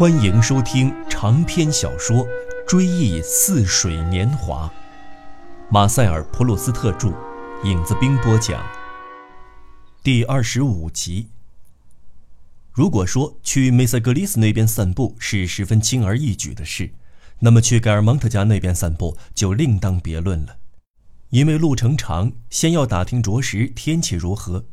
欢迎收听长篇小说《追忆似水年华》，马塞尔·普鲁斯特著，影子兵播讲。第二十五集。如果说去梅塞格里斯那边散步是十分轻而易举的事，那么去盖尔蒙特家那边散步就另当别论了，因为路程长，先要打听着实天气如何，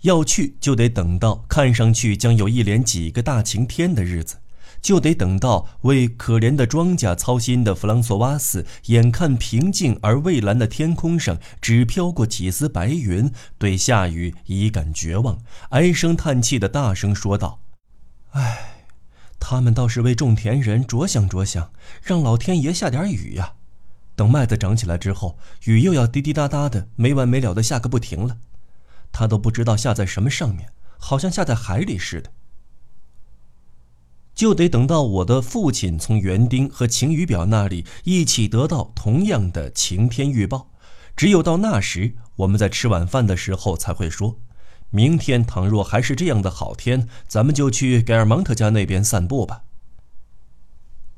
要去就得等到看上去将有一连几个大晴天的日子。就得等到为可怜的庄稼操心的弗朗索瓦斯，眼看平静而蔚蓝的天空上只飘过几丝白云，对下雨已感绝望，唉声叹气的大声说道：“唉，他们倒是为种田人着想着想，让老天爷下点雨呀！等麦子长起来之后，雨又要滴滴答答的没完没了的下个不停了，他都不知道下在什么上面，好像下在海里似的。”就得等到我的父亲从园丁和晴雨表那里一起得到同样的晴天预报，只有到那时，我们在吃晚饭的时候才会说：明天倘若还是这样的好天，咱们就去盖尔芒特家那边散步吧。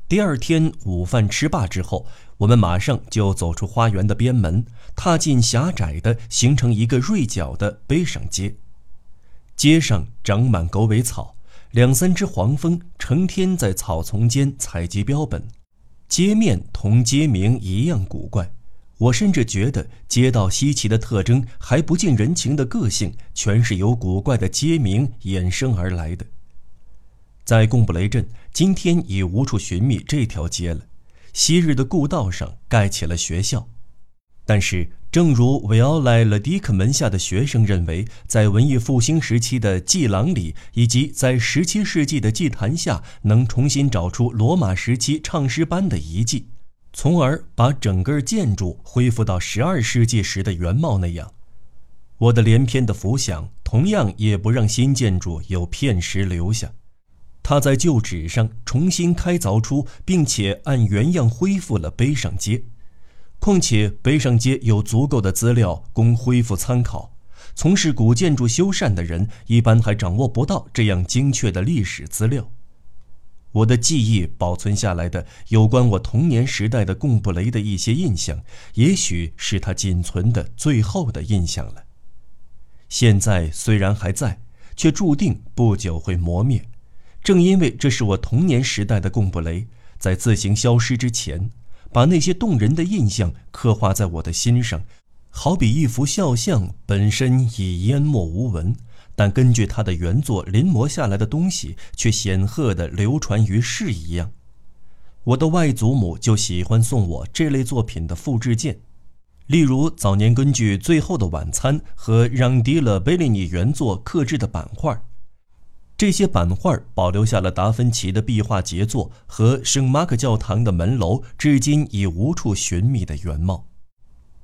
第二天午饭吃罢之后，我们马上就走出花园的边门，踏进狭窄的、形成一个锐角的碑上街，街上长满狗尾草。两三只黄蜂成天在草丛间采集标本，街面同街名一样古怪。我甚至觉得街道稀奇的特征还不近人情的个性，全是由古怪的街名衍生而来的。在贡布雷镇，今天已无处寻觅这条街了。昔日的故道上盖起了学校，但是。正如维奥莱勒迪克门下的学生认为，在文艺复兴时期的祭廊里，以及在17世纪的祭坛下，能重新找出罗马时期唱诗班的遗迹，从而把整个建筑恢复到12世纪时的原貌那样，我的连篇的浮想同样也不让新建筑有片石留下。他在旧址上重新开凿出，并且按原样恢复了碑上街。况且碑上街有足够的资料供恢复参考，从事古建筑修缮的人一般还掌握不到这样精确的历史资料。我的记忆保存下来的有关我童年时代的贡布雷的一些印象，也许是他仅存的最后的印象了。现在虽然还在，却注定不久会磨灭。正因为这是我童年时代的贡布雷，在自行消失之前。把那些动人的印象刻画在我的心上，好比一幅肖像本身已淹没无闻，但根据它的原作临摹下来的东西却显赫地流传于世一样。我的外祖母就喜欢送我这类作品的复制件，例如早年根据《最后的晚餐》和让·迪勒贝利尼原作刻制的版画。这些版画保留下了达芬奇的壁画杰作和圣马可教堂的门楼，至今已无处寻觅的原貌。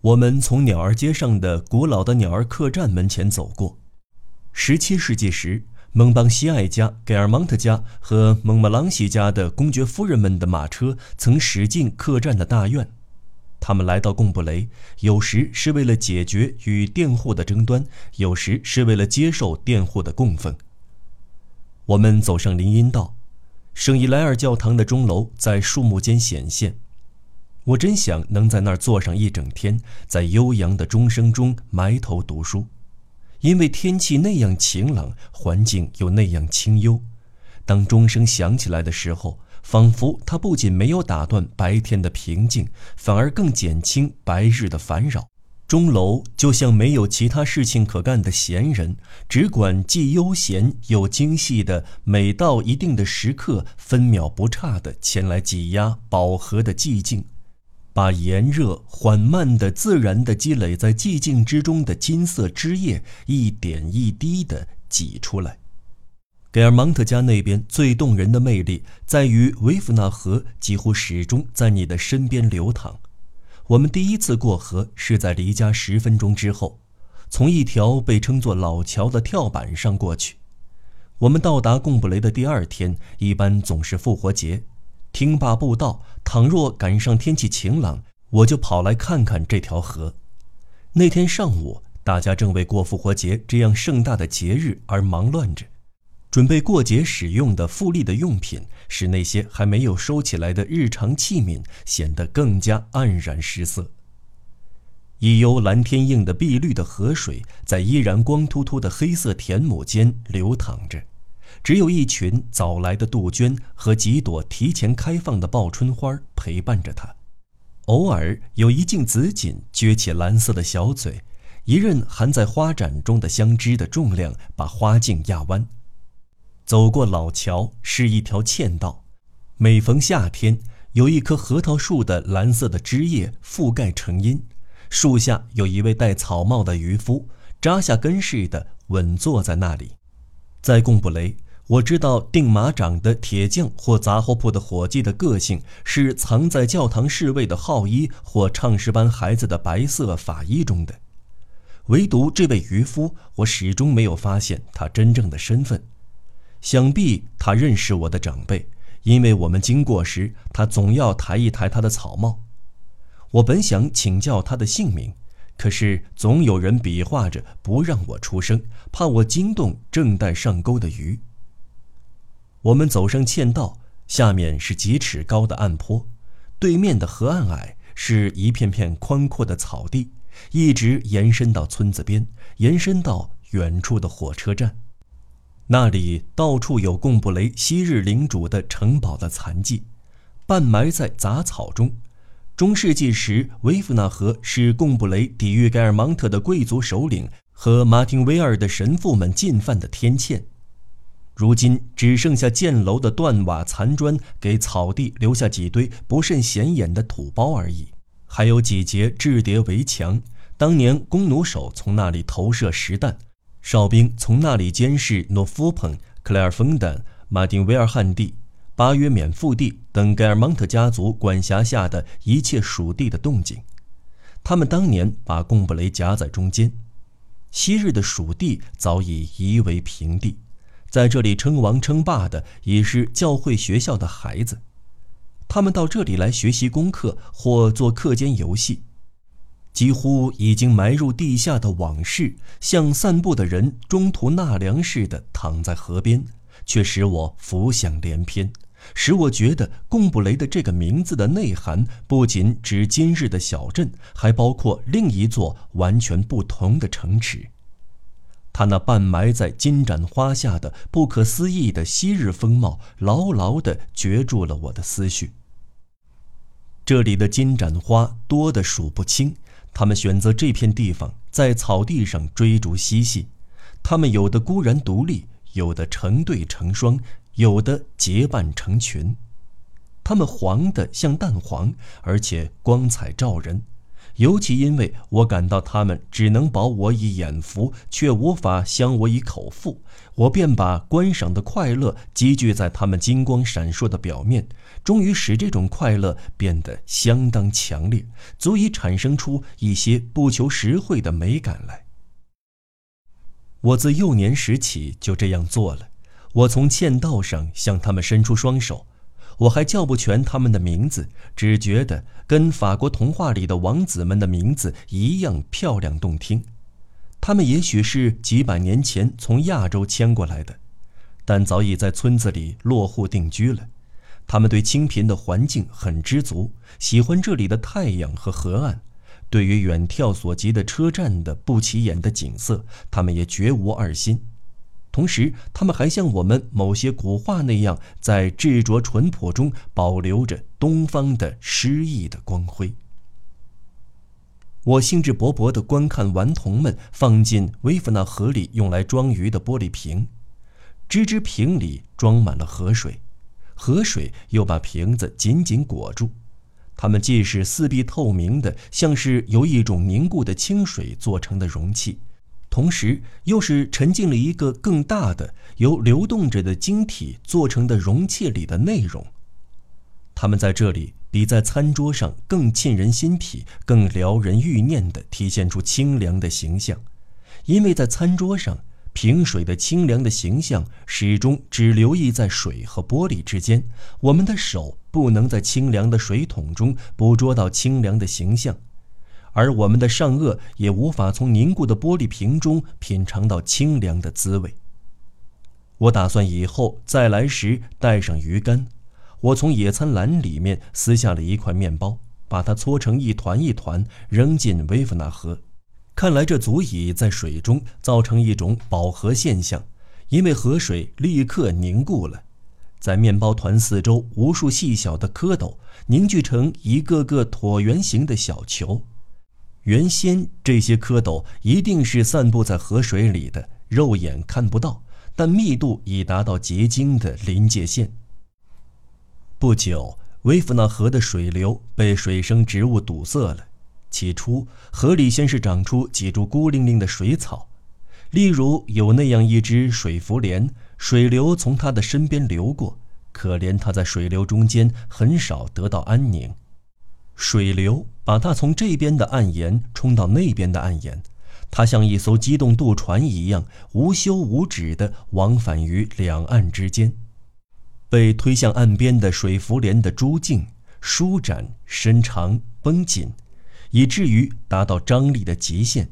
我们从鸟儿街上的古老的鸟儿客栈门前走过。17世纪时，蒙邦西埃家、盖尔蒙特家和蒙莫朗西家的公爵夫人们的马车曾驶进客栈的大院。他们来到贡布雷，有时是为了解决与佃户的争端，有时是为了接受佃户的供奉。我们走上林荫道，圣伊莱尔教堂的钟楼在树木间显现。我真想能在那儿坐上一整天，在悠扬的钟声中埋头读书，因为天气那样晴朗，环境又那样清幽。当钟声响起来的时候，仿佛它不仅没有打断白天的平静，反而更减轻白日的烦扰。钟楼就像没有其他事情可干的闲人，只管既悠闲又精细的，每到一定的时刻，分秒不差的前来挤压饱和的寂静，把炎热缓慢的、自然的积累在寂静之中的金色汁液，一点一滴的挤出来。给尔芒特家那边最动人的魅力，在于维夫纳河几乎始终在你的身边流淌。我们第一次过河是在离家十分钟之后，从一条被称作老桥的跳板上过去。我们到达贡布雷的第二天，一般总是复活节。听罢布道，倘若赶上天气晴朗，我就跑来看看这条河。那天上午，大家正为过复活节这样盛大的节日而忙乱着。准备过节使用的富丽的用品，使那些还没有收起来的日常器皿显得更加黯然失色。一幽蓝天映的碧绿的河水，在依然光秃秃的黑色田亩间流淌着，只有一群早来的杜鹃和几朵提前开放的报春花陪伴着它。偶尔有一茎紫堇撅起蓝色的小嘴，一任含在花盏中的香枝的重量把花茎压弯。走过老桥是一条嵌道，每逢夏天，有一棵核桃树的蓝色的枝叶覆盖成荫，树下有一位戴草帽的渔夫，扎下根似的稳坐在那里。在贡布雷，我知道钉马掌的铁匠或杂货铺的伙计的个性是藏在教堂侍卫的号衣或唱诗班孩子的白色法衣中的，唯独这位渔夫，我始终没有发现他真正的身份。想必他认识我的长辈，因为我们经过时，他总要抬一抬他的草帽。我本想请教他的姓名，可是总有人比划着不让我出声，怕我惊动正待上钩的鱼。我们走上嵌道，下面是几尺高的岸坡，对面的河岸矮，是一片片宽阔的草地，一直延伸到村子边，延伸到远处的火车站。那里到处有贡布雷昔日领主的城堡的残迹，半埋在杂草中。中世纪时，维夫纳河是贡布雷抵御盖尔芒特的贵族首领和马丁威尔的神父们进犯的天堑。如今只剩下箭楼的断瓦残砖，给草地留下几堆不甚显眼的土包而已。还有几节雉叠围墙，当年弓弩手从那里投射实弹。哨兵从那里监视诺夫彭、克莱尔丰丹、马丁维尔汉地、巴约缅腹地等盖尔蒙特家族管辖下的一切属地的动静。他们当年把贡布雷夹在中间。昔日的属地早已夷为平地，在这里称王称霸的已是教会学校的孩子。他们到这里来学习功课或做课间游戏。几乎已经埋入地下的往事，像散步的人中途纳凉似的躺在河边，却使我浮想联翩，使我觉得贡布雷的这个名字的内涵不仅指今日的小镇，还包括另一座完全不同的城池。他那半埋在金盏花下的不可思议的昔日风貌，牢牢地攫住了我的思绪。这里的金盏花多得数不清。他们选择这片地方，在草地上追逐嬉戏。他们有的孤然独立，有的成对成双，有的结伴成群。它们黄的像蛋黄，而且光彩照人。尤其因为我感到它们只能饱我以眼福，却无法香我以口腹，我便把观赏的快乐积聚在它们金光闪烁的表面。终于使这种快乐变得相当强烈，足以产生出一些不求实惠的美感来。我自幼年时起就这样做了。我从嵌道上向他们伸出双手，我还叫不全他们的名字，只觉得跟法国童话里的王子们的名字一样漂亮动听。他们也许是几百年前从亚洲迁过来的，但早已在村子里落户定居了。他们对清贫的环境很知足，喜欢这里的太阳和河岸。对于远眺所及的车站的不起眼的景色，他们也绝无二心。同时，他们还像我们某些古画那样，在质拙淳朴中保留着东方的诗意的光辉。我兴致勃勃地观看顽童们放进威夫纳河里用来装鱼的玻璃瓶，只只瓶里装满了河水。河水又把瓶子紧紧裹住，它们既是四壁透明的，像是由一种凝固的清水做成的容器，同时又是沉浸了一个更大的、由流动着的晶体做成的容器里的内容。它们在这里比在餐桌上更沁人心脾、更撩人欲念地体现出清凉的形象，因为在餐桌上。瓶水的清凉的形象始终只留意在水和玻璃之间，我们的手不能在清凉的水桶中捕捉到清凉的形象，而我们的上颚也无法从凝固的玻璃瓶中品尝到清凉的滋味。我打算以后再来时带上鱼竿。我从野餐篮里面撕下了一块面包，把它搓成一团一团，扔进威夫纳河。看来这足以在水中造成一种饱和现象，因为河水立刻凝固了，在面包团四周无数细小的蝌蚪凝聚成一个个椭圆形的小球。原先这些蝌蚪一定是散布在河水里的，肉眼看不到，但密度已达到结晶的临界线。不久，威夫纳河的水流被水生植物堵塞了。起初，河里先是长出几株孤零零的水草，例如有那样一只水浮莲，水流从它的身边流过，可怜它在水流中间很少得到安宁。水流把它从这边的岸沿冲到那边的岸沿，它像一艘机动渡船一样无休无止地往返于两岸之间。被推向岸边的水浮莲的珠茎舒展、伸长、绷紧，以至于达到张力的极限。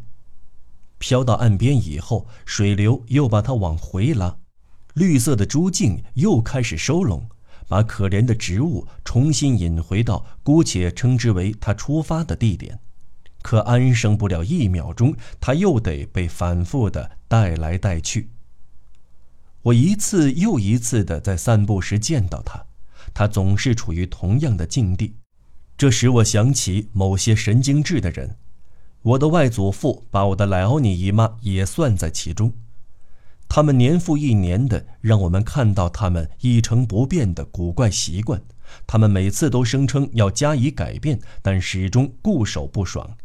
飘到岸边以后，水流又把它往回拉，绿色的珠茎又开始收拢。把可怜的植物重新引回到姑且称之为它出发的地点，可安生不了一秒钟，它又得被反复的带来带去。我一次又一次的在散步时见到它，它总是处于同样的境地，这使我想起某些神经质的人。我的外祖父把我的莱奥尼姨妈也算在其中。他们年复一年的让我们看到他们一成不变的古怪习惯，他们每次都声称要加以改变，但始终固守不爽。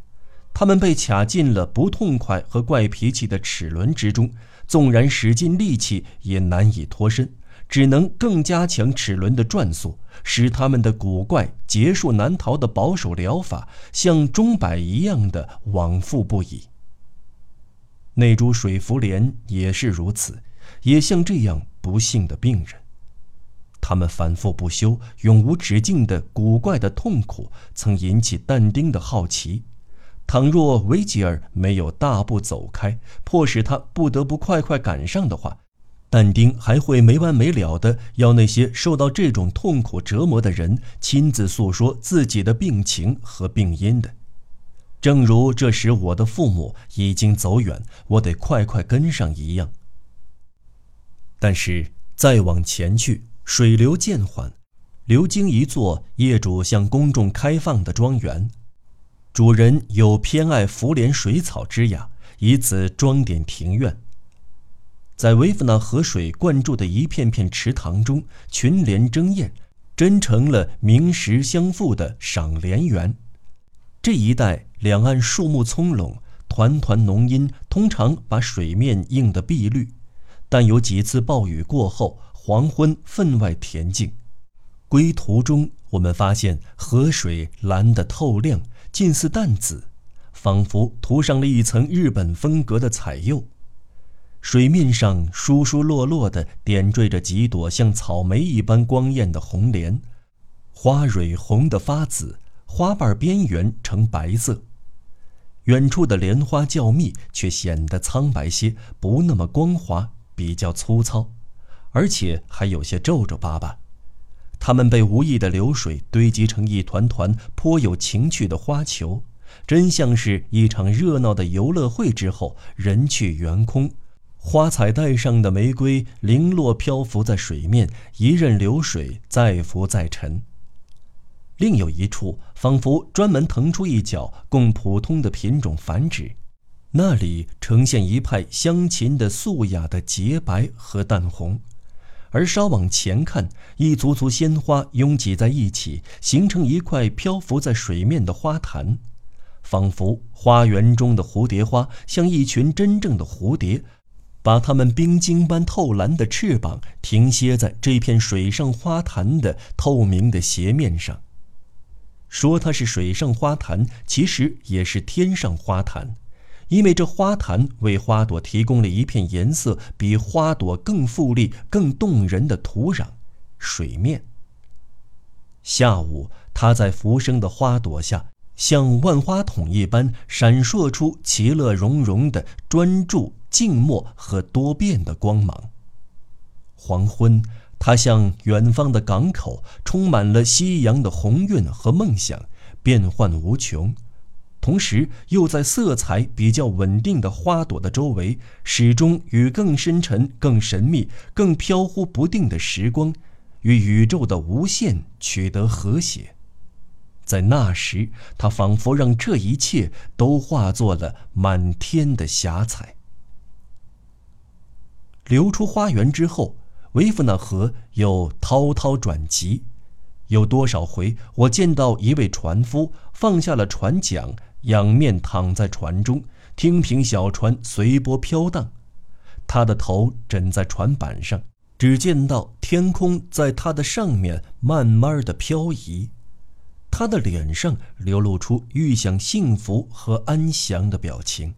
他们被卡进了不痛快和怪脾气的齿轮之中，纵然使尽力气也难以脱身，只能更加强齿轮的转速，使他们的古怪结束难逃的保守疗法像钟摆一样的往复不已。那株水茯莲也是如此，也像这样不幸的病人。他们反复不休、永无止境的古怪的痛苦，曾引起但丁的好奇。倘若维吉尔没有大步走开，迫使他不得不快快赶上的话，但丁还会没完没了的要那些受到这种痛苦折磨的人亲自诉说自己的病情和病因的。正如这时我的父母已经走远，我得快快跟上一样。但是再往前去，水流渐缓，流经一座业主向公众开放的庄园，主人有偏爱福莲水草之雅，以此装点庭院。在维夫纳河水灌注的一片片池塘中，群莲争艳，真成了名实相符的赏莲园。这一带。两岸树木葱茏，团团浓荫通常把水面映得碧绿，但有几次暴雨过后，黄昏分外恬静。归途中，我们发现河水蓝得透亮，近似淡紫，仿佛涂上了一层日本风格的彩釉。水面上疏疏落落地点缀着几朵像草莓一般光艳的红莲，花蕊红得发紫，花瓣边缘呈白色。远处的莲花较密，却显得苍白些，不那么光滑，比较粗糙，而且还有些皱皱巴巴。它们被无意的流水堆积成一团团颇有情趣的花球，真像是一场热闹的游乐会之后人去园空，花彩带上的玫瑰零落漂浮在水面，一任流水再浮再沉。另有一处，仿佛专门腾出一角供普通的品种繁殖，那里呈现一派香琴的素雅的洁白和淡红，而稍往前看，一簇簇鲜花拥挤在一起，形成一块漂浮在水面的花坛，仿佛花园中的蝴蝶花像一群真正的蝴蝶，把它们冰晶般透蓝的翅膀停歇在这片水上花坛的透明的斜面上。说它是水上花坛，其实也是天上花坛，因为这花坛为花朵提供了一片颜色比花朵更富丽、更动人的土壤——水面。下午，它在浮生的花朵下，像万花筒一般闪烁出其乐融融的专注、静默和多变的光芒。黄昏，它像远方的港口，充满了夕阳的红晕和梦想，变幻无穷。同时，又在色彩比较稳定的花朵的周围，始终与更深沉、更神秘、更飘忽不定的时光，与宇宙的无限取得和谐。在那时，他仿佛让这一切都化作了满天的霞彩。流出花园之后，维夫纳河又滔滔转急。有多少回，我见到一位船夫放下了船桨。仰面躺在船中，听凭小船随波飘荡，他的头枕在船板上，只见到天空在他的上面慢慢的漂移，他的脸上流露出预想幸福和安详的表情。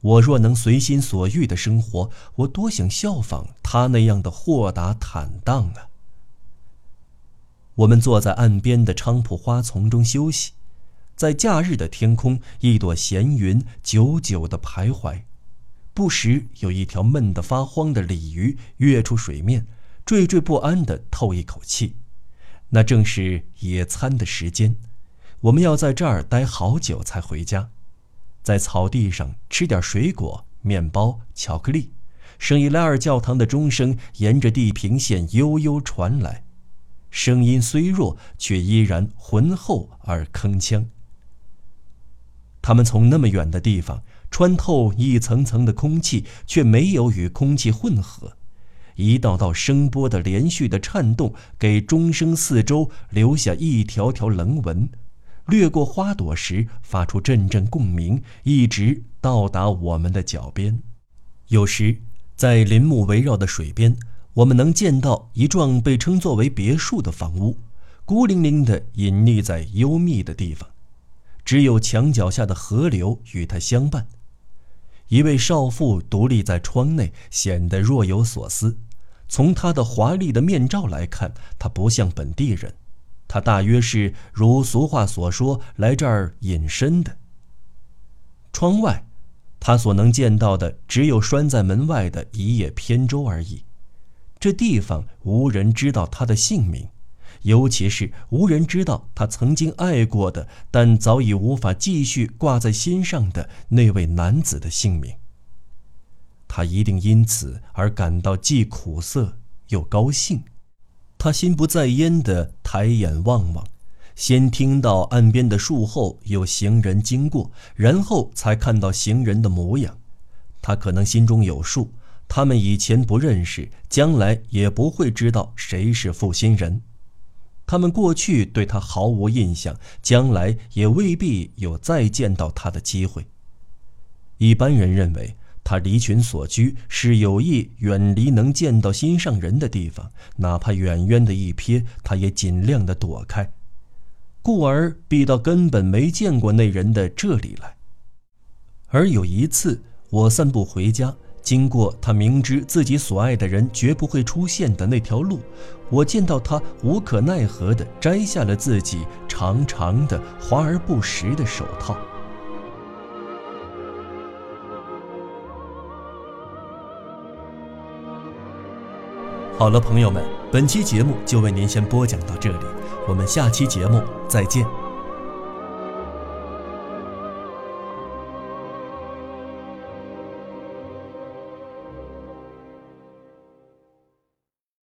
我若能随心所欲的生活，我多想效仿他那样的豁达坦荡啊！我们坐在岸边的菖蒲花丛中休息。在假日的天空，一朵闲云久久的徘徊，不时有一条闷得发慌的鲤鱼跃出水面，惴惴不安的透一口气。那正是野餐的时间，我们要在这儿待好久才回家，在草地上吃点水果、面包、巧克力。圣伊莱尔教堂的钟声沿着地平线悠悠传来，声音虽弱，却依然浑厚而铿锵。他们从那么远的地方穿透一层层的空气，却没有与空气混合。一道道声波的连续的颤动，给钟声四周留下一条条棱纹，掠过花朵时发出阵阵共鸣，一直到达我们的脚边。有时，在林木围绕的水边，我们能见到一幢被称作为别墅的房屋，孤零零地隐匿在幽密的地方。只有墙角下的河流与它相伴。一位少妇独立在窗内，显得若有所思。从他的华丽的面罩来看，他不像本地人。他大约是如俗话所说来这儿隐身的。窗外，他所能见到的只有拴在门外的一叶扁舟而已。这地方无人知道他的姓名。尤其是无人知道他曾经爱过的，但早已无法继续挂在心上的那位男子的姓名。他一定因此而感到既苦涩又高兴。他心不在焉地抬眼望望，先听到岸边的树后有行人经过，然后才看到行人的模样。他可能心中有数，他们以前不认识，将来也不会知道谁是负心人。他们过去对他毫无印象，将来也未必有再见到他的机会。一般人认为他离群所居，是有意远离能见到心上人的地方，哪怕远远的一瞥，他也尽量的躲开，故而避到根本没见过那人的这里来。而有一次，我散步回家。经过他明知自己所爱的人绝不会出现的那条路，我见到他无可奈何地摘下了自己长长的、华而不实的手套。好了，朋友们，本期节目就为您先播讲到这里，我们下期节目再见。